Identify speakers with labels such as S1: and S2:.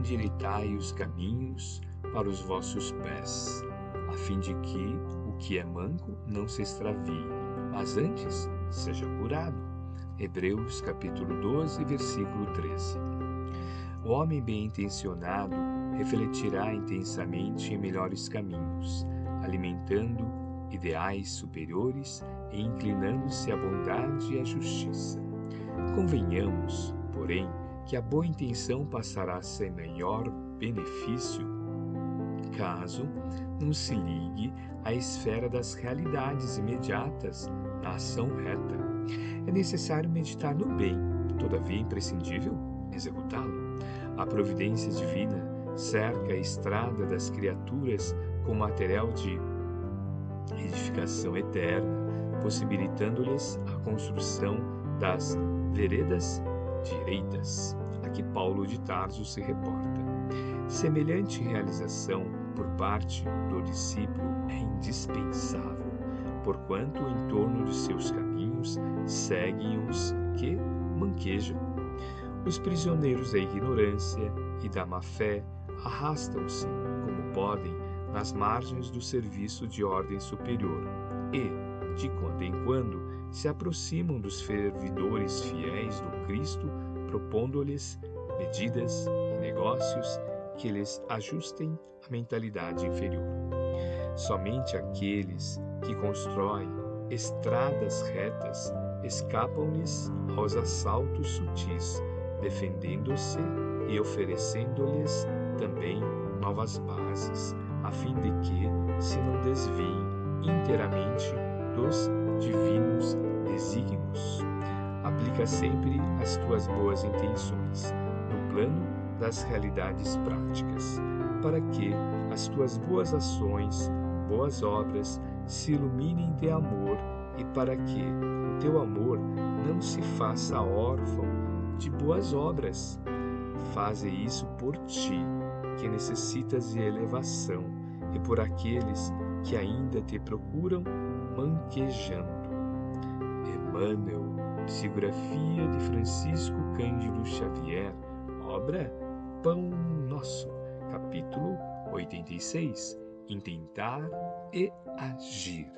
S1: endireitai os caminhos para os vossos pés, a fim de que o que é manco não se extravie, mas antes seja curado. Hebreus capítulo 12, versículo 13. O homem bem intencionado refletirá intensamente em melhores caminhos, alimentando ideais superiores e inclinando-se à bondade e à justiça. Convenhamos, porém, que a boa intenção passará a ser maior benefício caso não se ligue à esfera das realidades imediatas na ação reta. É necessário meditar no bem, todavia é imprescindível executá-lo. A providência divina cerca a estrada das criaturas com material de edificação eterna, possibilitando-lhes a construção das veredas direitas, que Paulo de Tarso se reporta. Semelhante realização por parte do discípulo é indispensável, porquanto em torno de seus caminhos seguem os que manquejam. Os prisioneiros da ignorância e da má-fé arrastam-se, como podem, nas margens do serviço de ordem superior e, de quando em quando, se aproximam dos servidores fiéis do Cristo, propondo-lhes medidas e negócios que lhes ajustem a mentalidade inferior. Somente aqueles que constroem estradas retas escapam-lhes aos assaltos sutis, defendendo-se e oferecendo-lhes também novas bases, a fim de que se não desviem inteiramente dos divinos desígnios. Aplica sempre as tuas boas intenções no plano das realidades práticas, para que as tuas boas ações, boas obras se iluminem de amor e para que o teu amor não se faça órfão de boas obras. Faze isso por ti, que necessitas de elevação, e por aqueles que ainda te procuram manquejando. Emmanuel, psicografia de Francisco Cândido Xavier, obra Pão Nosso, capítulo 86 Intentar e Agir.